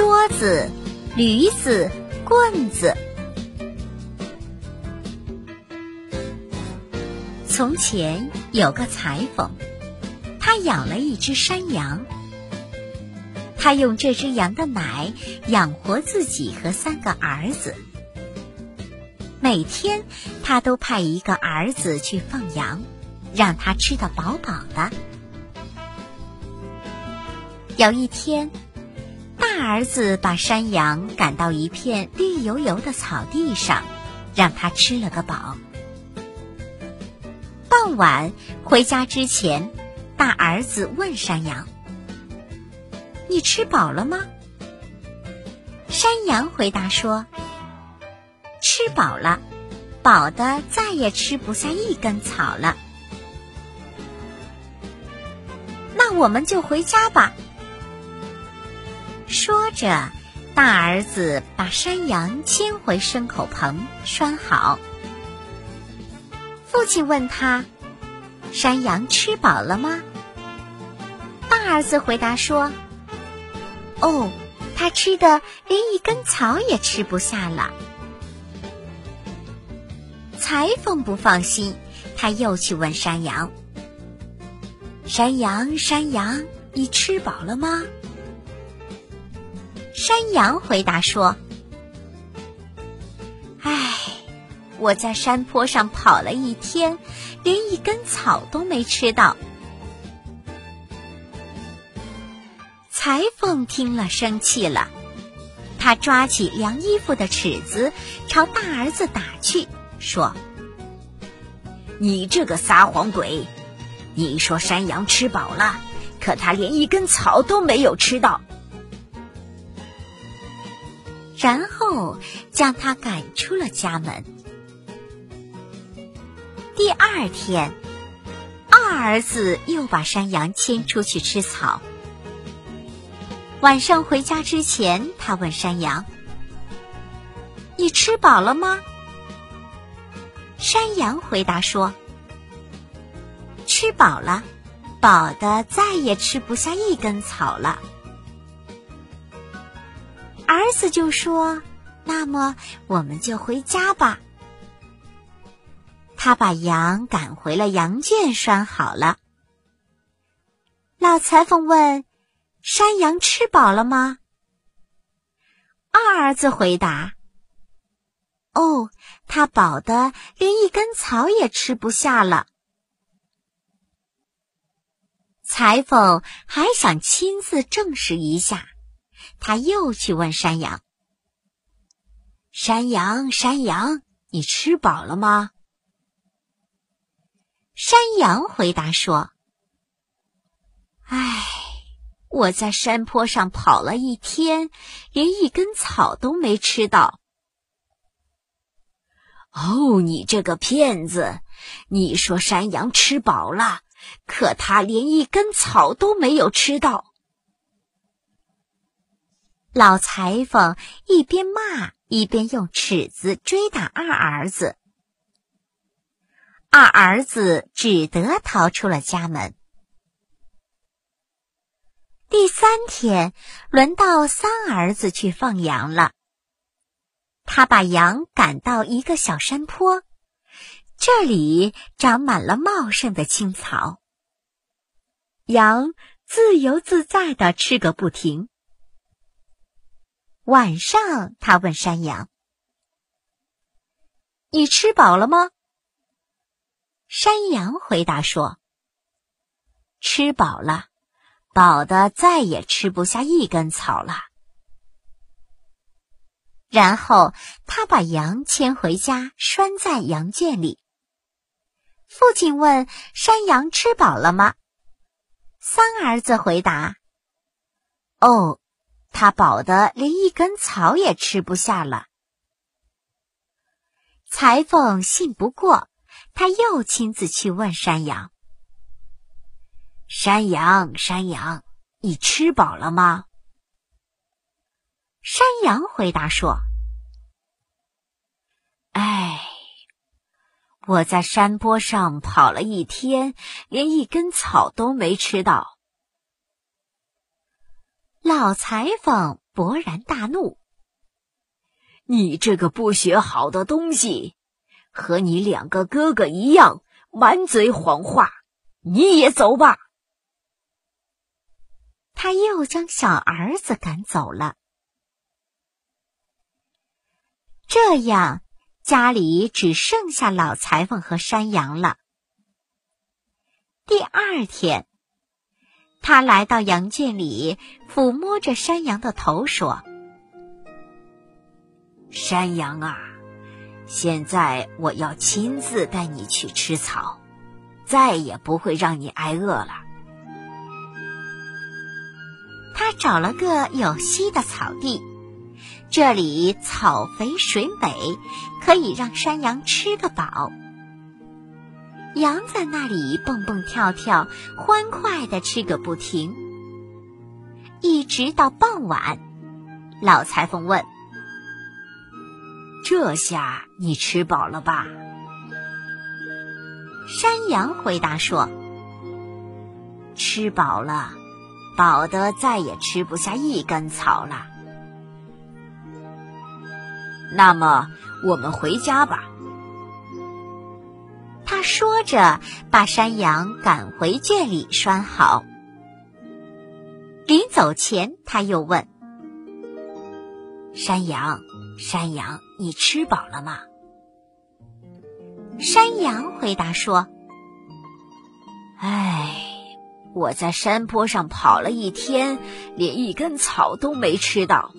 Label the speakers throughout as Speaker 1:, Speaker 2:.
Speaker 1: 桌子、驴子、棍子。从前有个裁缝，他养了一只山羊。他用这只羊的奶养活自己和三个儿子。每天，他都派一个儿子去放羊，让他吃得饱饱的。有一天，儿子把山羊赶到一片绿油油的草地上，让它吃了个饱。傍晚回家之前，大儿子问山羊。你吃饱了吗？山羊回答说：“吃饱了，饱的再也吃不下一根草了。”那我们就回家吧。说着，大儿子把山羊牵回牲口棚拴好。父亲问他：“山羊吃饱了吗？”大儿子回答说。哦，他吃的连一根草也吃不下了。裁缝不放心，他又去问山羊：“山羊，山羊，你吃饱了吗？”山羊回答说：“唉，我在山坡上跑了一天，连一根草都没吃到。”裁缝听了，生气了。他抓起量衣服的尺子，朝大儿子打去，说：“你这个撒谎鬼！你说山羊吃饱了，可它连一根草都没有吃到。”然后将他赶出了家门。第二天，二儿子又把山羊牵出去吃草。晚上回家之前，他问山羊：“你吃饱了吗？”山羊回答说：“吃饱了，饱的再也吃不下一根草了。”儿子就说：“那么我们就回家吧。”他把羊赶回了羊圈，拴好了。老裁缝问。山羊吃饱了吗？二儿子回答：“哦，他饱的连一根草也吃不下了。”裁缝还想亲自证实一下，他又去问山羊：“山羊，山羊，你吃饱了吗？”山羊回答说：“唉。”我在山坡上跑了一天，连一根草都没吃到。哦，你这个骗子！你说山羊吃饱了，可它连一根草都没有吃到。老裁缝一边骂，一边用尺子追打二儿子。二儿子只得逃出了家门。第三天，轮到三儿子去放羊了。他把羊赶到一个小山坡，这里长满了茂盛的青草，羊自由自在的吃个不停。晚上，他问山羊：“你吃饱了吗？”山羊回答说：“吃饱了。”饱的再也吃不下一根草了。然后他把羊牵回家，拴在羊圈里。父亲问：“山羊吃饱了吗？”三儿子回答：“哦，他饱的连一根草也吃不下了。”裁缝信不过，他又亲自去问山羊。山羊，山羊，你吃饱了吗？山羊回答说：“哎，我在山坡上跑了一天，连一根草都没吃到。”老裁缝勃然大怒：“
Speaker 2: 你这个不学好的东西，和你两个哥哥一样，满嘴谎话！你也走吧。”
Speaker 1: 他又将小儿子赶走了。这样，家里只剩下老裁缝和山羊了。第二天，他来到羊圈里，抚摸着山羊的头，说：“
Speaker 2: 山羊啊，现在我要亲自带你去吃草，再也不会让你挨饿了。”
Speaker 1: 他找了个有溪的草地，这里草肥水美，可以让山羊吃个饱。羊在那里蹦蹦跳跳，欢快的吃个不停，一直到傍晚。老裁缝问：“
Speaker 2: 这下你吃饱了吧？”
Speaker 1: 山羊回答说：“
Speaker 2: 吃饱了。”饱得再也吃不下一根草了。那么，我们回家吧。
Speaker 1: 他说着，把山羊赶回圈里拴好。临走前，他又问：“
Speaker 2: 山羊，山羊，你吃饱了吗？”
Speaker 1: 山羊回答说：“
Speaker 2: 唉。”我在山坡上跑了一天，连一根草都没吃到。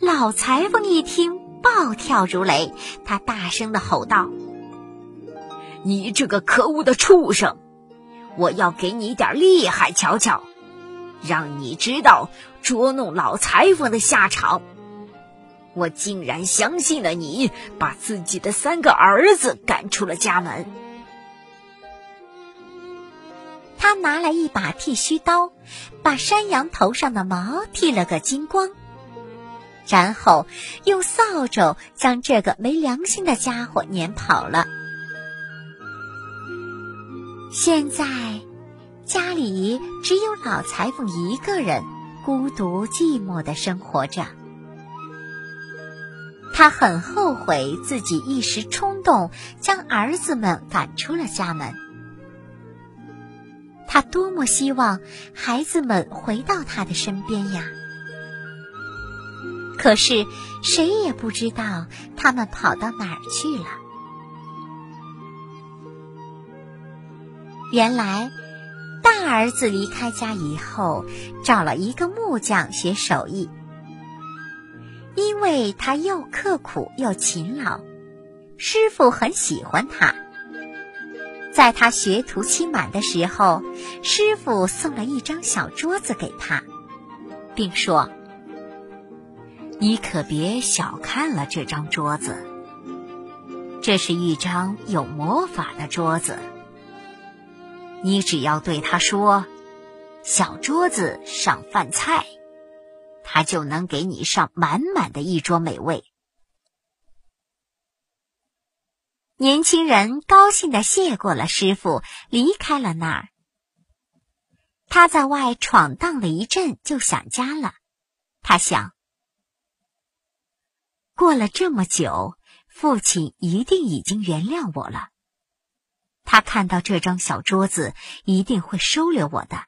Speaker 1: 老裁缝一听，暴跳如雷，他大声的吼道：“
Speaker 2: 你这个可恶的畜生！我要给你点厉害瞧瞧，让你知道捉弄老裁缝的下场！我竟然相信了你，把自己的三个儿子赶出了家门。”
Speaker 1: 他拿来一把剃须刀，把山羊头上的毛剃了个精光，然后用扫帚将这个没良心的家伙撵跑了。现在家里只有老裁缝一个人，孤独寂寞的生活着。他很后悔自己一时冲动，将儿子们赶出了家门。他多么希望孩子们回到他的身边呀！可是谁也不知道他们跑到哪儿去了。原来，大儿子离开家以后，找了一个木匠学手艺，因为他又刻苦又勤劳，师傅很喜欢他。在他学徒期满的时候，师傅送了一张小桌子给他，并说：“你可别小看了这张桌子，这是一张有魔法的桌子。你只要对他说‘小桌子上饭菜’，他就能给你上满满的一桌美味。”年轻人高兴的谢过了师傅，离开了那儿。他在外闯荡了一阵，就想家了。他想，过了这么久，父亲一定已经原谅我了。他看到这张小桌子，一定会收留我的。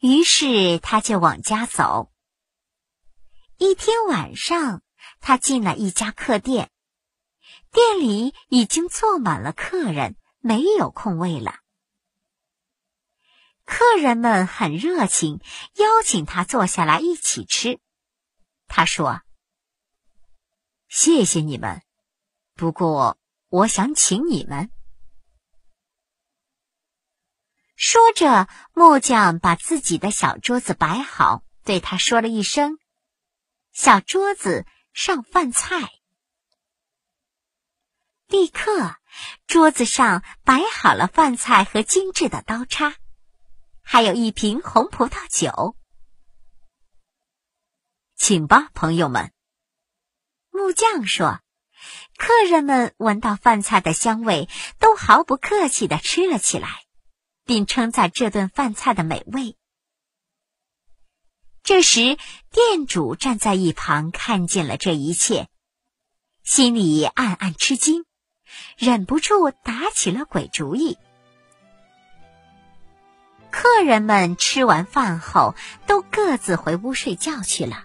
Speaker 1: 于是他就往家走。一天晚上，他进了一家客店。店里已经坐满了客人，没有空位了。客人们很热情，邀请他坐下来一起吃。他说：“谢谢你们，不过我想请你们。”说着，木匠把自己的小桌子摆好，对他说了一声：“小桌子上饭菜。”立刻，桌子上摆好了饭菜和精致的刀叉，还有一瓶红葡萄酒。请吧，朋友们。木匠说：“客人们闻到饭菜的香味，都毫不客气的吃了起来，并称赞这顿饭菜的美味。这时，店主站在一旁看见了这一切，心里暗暗吃惊，忍不住打起了鬼主意。客人们吃完饭后，都各自回屋睡觉去了。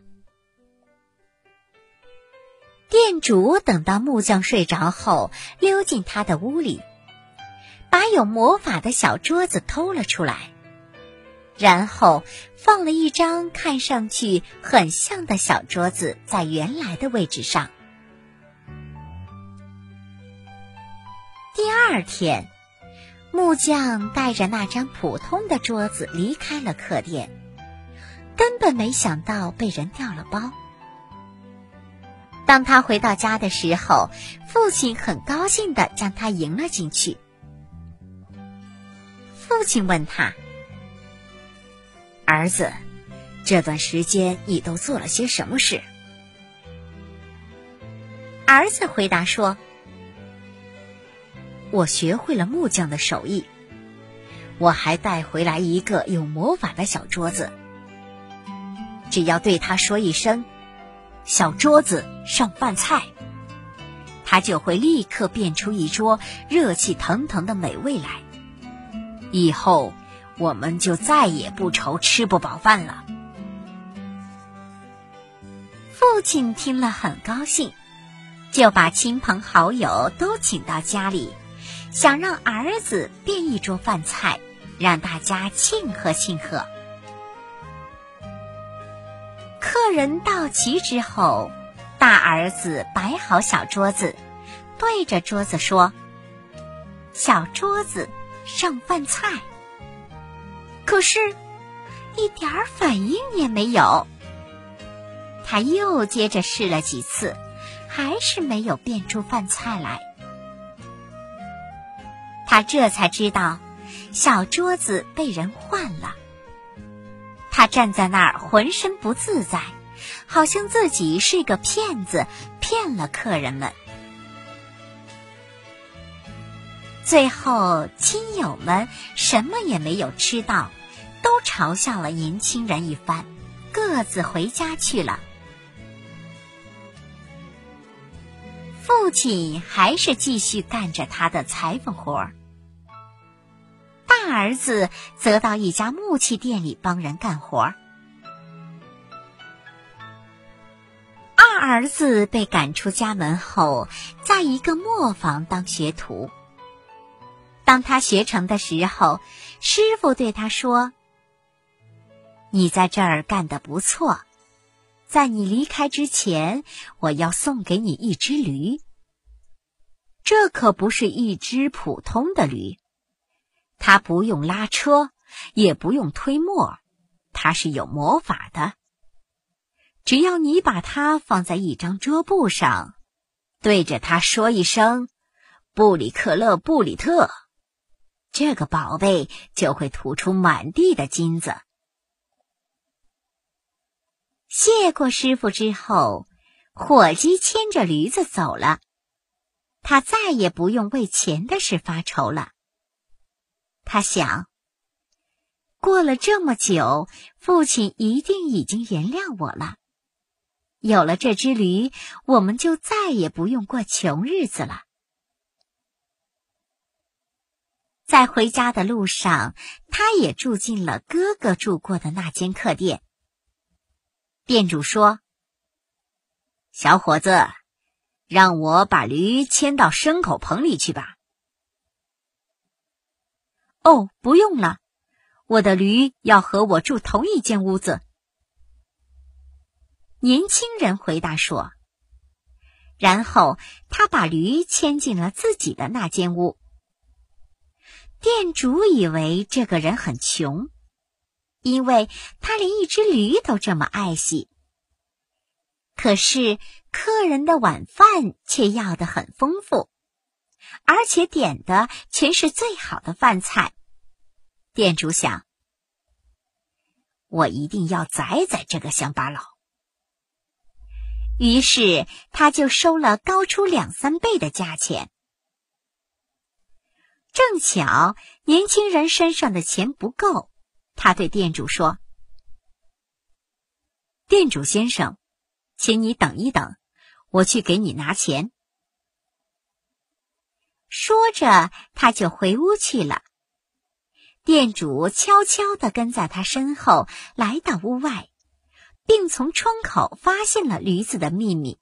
Speaker 1: 店主等到木匠睡着后，溜进他的屋里，把有魔法的小桌子偷了出来，然后放了一张看上去很像的小桌子在原来的位置上。第二天。木匠带着那张普通的桌子离开了客店，根本没想到被人调了包。当他回到家的时候，父亲很高兴的将他迎了进去。父亲问他：“
Speaker 2: 儿子，这段时间你都做了些什么事？”
Speaker 1: 儿子回答说。
Speaker 2: 我学会了木匠的手艺，我还带回来一个有魔法的小桌子。只要对他说一声“小桌子上饭菜”，他就会立刻变出一桌热气腾腾的美味来。以后我们就再也不愁吃不饱饭了。
Speaker 1: 父亲听了很高兴，就把亲朋好友都请到家里。想让儿子变一桌饭菜，让大家庆贺庆贺。客人到齐之后，大儿子摆好小桌子，对着桌子说：“小桌子上饭菜。”可是，一点儿反应也没有。他又接着试了几次，还是没有变出饭菜来。他这才知道，小桌子被人换了。他站在那儿，浑身不自在，好像自己是个骗子，骗了客人们。最后，亲友们什么也没有吃到，都嘲笑了年轻人一番，各自回家去了。父亲还是继续干着他的裁缝活儿。大儿子则到一家木器店里帮人干活。二儿子被赶出家门后，在一个磨坊当学徒。当他学成的时候，师傅对他说：“你在这儿干得不错，在你离开之前，我要送给你一只驴。这可不是一只普通的驴。”它不用拉车，也不用推磨，它是有魔法的。只要你把它放在一张桌布上，对着它说一声“布里克勒布里特”，这个宝贝就会吐出满地的金子。谢过师傅之后，伙计牵着驴子走了，他再也不用为钱的事发愁了。他想，过了这么久，父亲一定已经原谅我了。有了这只驴，我们就再也不用过穷日子了。在回家的路上，他也住进了哥哥住过的那间客店。店主说：“
Speaker 2: 小伙子，让我把驴牵到牲口棚里去吧。”
Speaker 1: 哦，不用了，我的驴要和我住同一间屋子。年轻人回答说。然后他把驴牵进了自己的那间屋。店主以为这个人很穷，因为他连一只驴都这么爱惜。可是客人的晚饭却要的很丰富。而且点的全是最好的饭菜。店主想，我一定要宰宰这个乡巴佬。于是他就收了高出两三倍的价钱。正巧年轻人身上的钱不够，他对店主说：“
Speaker 2: 店主先生，请你等一等，我去给你拿钱。”
Speaker 1: 说着，他就回屋去了。店主悄悄地跟在他身后，来到屋外，并从窗口发现了驴子的秘密。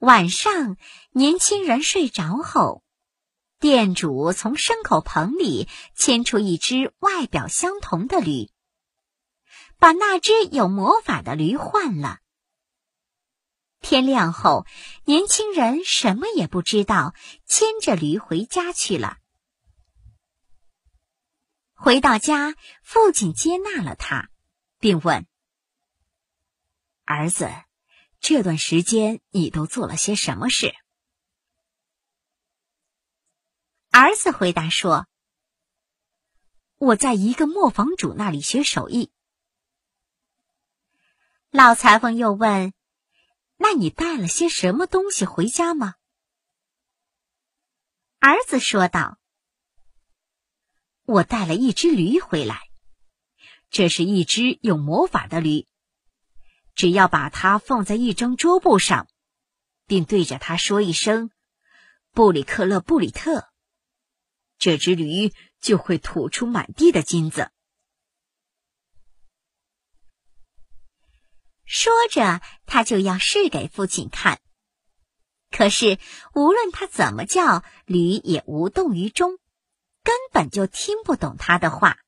Speaker 1: 晚上，年轻人睡着后，店主从牲口棚里牵出一只外表相同的驴，把那只有魔法的驴换了。天亮后，年轻人什么也不知道，牵着驴回家去了。回到家，父亲接纳了他，并问：“
Speaker 2: 儿子，这段时间你都做了些什么事？”
Speaker 1: 儿子回答说：“
Speaker 2: 我在一个磨坊主那里学手艺。”
Speaker 1: 老裁缝又问。那你带了些什么东西回家吗？儿子说道：“
Speaker 2: 我带了一只驴回来，这是一只有魔法的驴。只要把它放在一张桌布上，并对着它说一声‘布里克勒布里特’，这只驴就会吐出满地的金子。”
Speaker 1: 说着，他就要试给父亲看。可是无论他怎么叫，驴也无动于衷，根本就听不懂他的话。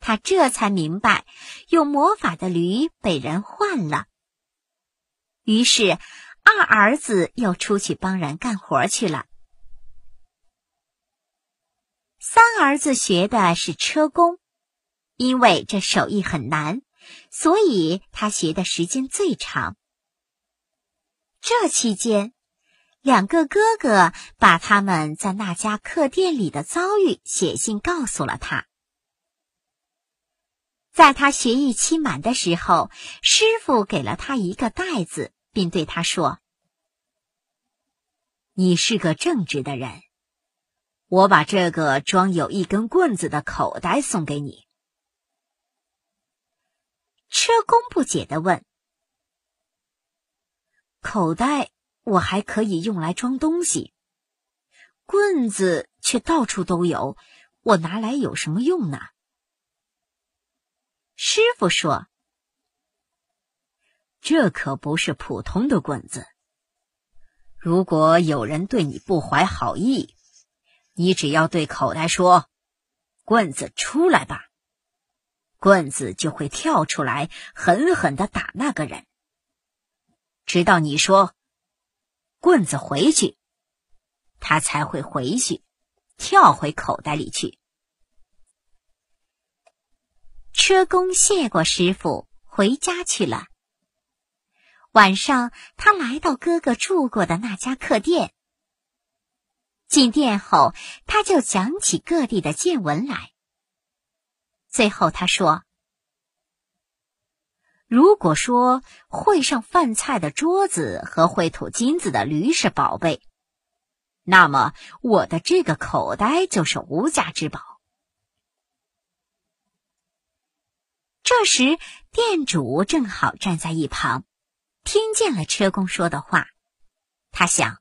Speaker 1: 他这才明白，有魔法的驴被人换了。于是，二儿子又出去帮人干活去了。三儿子学的是车工，因为这手艺很难。所以他学的时间最长。这期间，两个哥哥把他们在那家客店里的遭遇写信告诉了他。在他学艺期满的时候，师傅给了他一个袋子，并对他说：“
Speaker 2: 你是个正直的人，我把这个装有一根棍子的口袋送给你。”
Speaker 1: 车工不解的问：“
Speaker 2: 口袋我还可以用来装东西，棍子却到处都有，我拿来有什么用呢？”
Speaker 1: 师傅说：“
Speaker 2: 这可不是普通的棍子。如果有人对你不怀好意，你只要对口袋说：‘棍子出来吧。’”棍子就会跳出来，狠狠的打那个人，直到你说“棍子回去”，他才会回去，跳回口袋里去。
Speaker 1: 车工谢过师傅，回家去了。晚上，他来到哥哥住过的那家客店。进店后，他就讲起各地的见闻来。最后他说：“
Speaker 2: 如果说会上饭菜的桌子和会吐金子的驴是宝贝，那么我的这个口袋就是无价之宝。”
Speaker 1: 这时，店主正好站在一旁，听见了车工说的话。他想：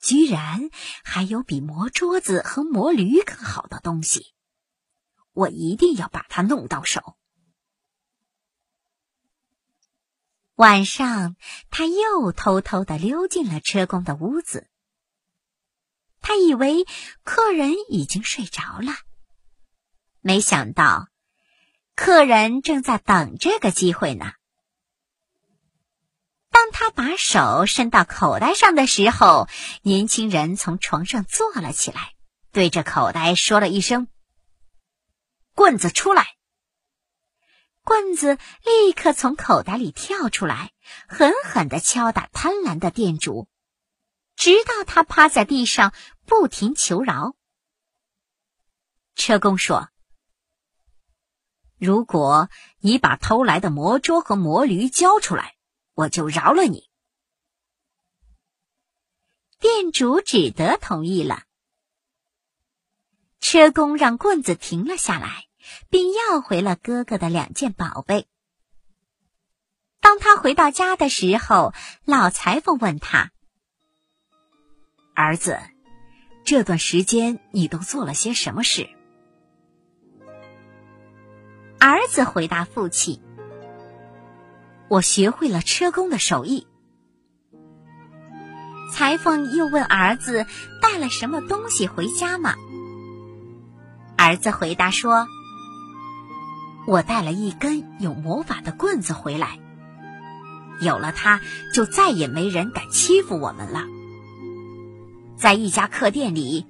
Speaker 1: 居然还有比磨桌子和磨驴更好的东西。我一定要把它弄到手。晚上，他又偷偷的溜进了车工的屋子。他以为客人已经睡着了，没想到客人正在等这个机会呢。当他把手伸到口袋上的时候，年轻人从床上坐了起来，对着口袋说了一声。棍子出来！棍子立刻从口袋里跳出来，狠狠的敲打贪婪的店主，直到他趴在地上不停求饶。车工说：“
Speaker 2: 如果你把偷来的魔桌和魔驴交出来，我就饶了你。”
Speaker 1: 店主只得同意了。车工让棍子停了下来，并要回了哥哥的两件宝贝。当他回到家的时候，老裁缝问他：“
Speaker 2: 儿子，这段时间你都做了些什么事？”
Speaker 1: 儿子回答父亲：“
Speaker 2: 我学会了车工的手艺。”
Speaker 1: 裁缝又问儿子：“带了什么东西回家吗？”儿子回答说：“
Speaker 2: 我带了一根有魔法的棍子回来。”有了它，就再也没人敢欺负我们了。在一家客店里，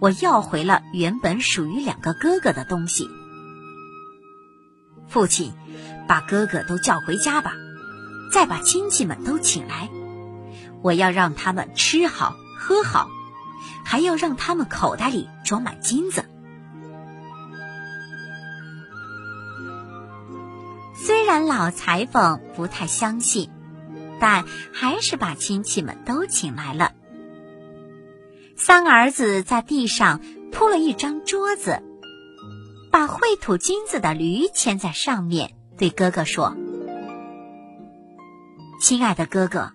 Speaker 2: 我要回了原本属于两个哥哥的东西。父亲，把哥哥都叫回家吧，再把亲戚们都请来，我要让他们吃好喝好，还要让他们口袋里装满金子。
Speaker 1: 虽然老裁缝不太相信。但还是把亲戚们都请来了。三儿子在地上铺了一张桌子，把会吐金子的驴牵在上面，对哥哥说：“
Speaker 2: 亲爱的哥哥，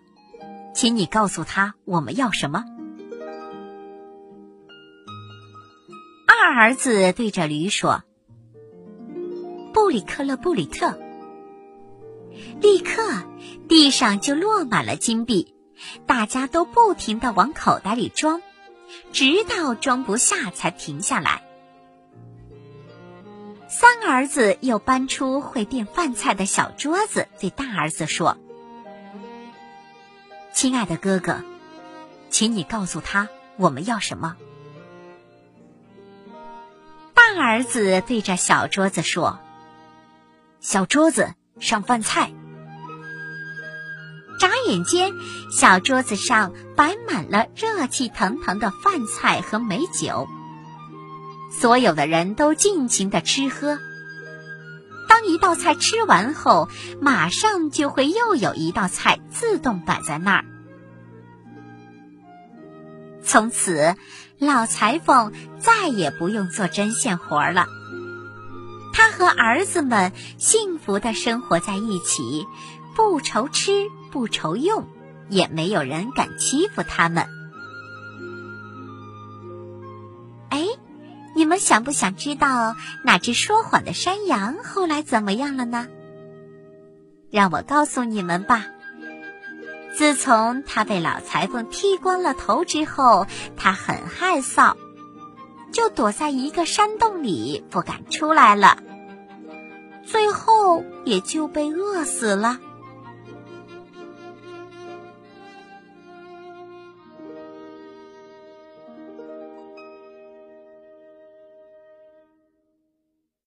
Speaker 2: 请你告诉他我们要什么。”
Speaker 1: 二儿子对着驴说：“布里克勒布里特。”立刻，地上就落满了金币，大家都不停的往口袋里装，直到装不下才停下来。三儿子又搬出会变饭菜的小桌子，对大儿子说：“
Speaker 2: 亲爱的哥哥，请你告诉他我们要什么。”
Speaker 1: 大儿子对着小桌子说：“
Speaker 2: 小桌子上饭菜。”
Speaker 1: 眨眼间，小桌子上摆满了热气腾腾的饭菜和美酒。所有的人都尽情的吃喝。当一道菜吃完后，马上就会又有一道菜自动摆在那儿。从此，老裁缝再也不用做针线活了。他和儿子们幸福的生活在一起，不愁吃。不愁用，也没有人敢欺负他们。哎，你们想不想知道那只说谎的山羊后来怎么样了呢？让我告诉你们吧。自从他被老裁缝剃光了头之后，他很害臊，就躲在一个山洞里不敢出来了，最后也就被饿死了。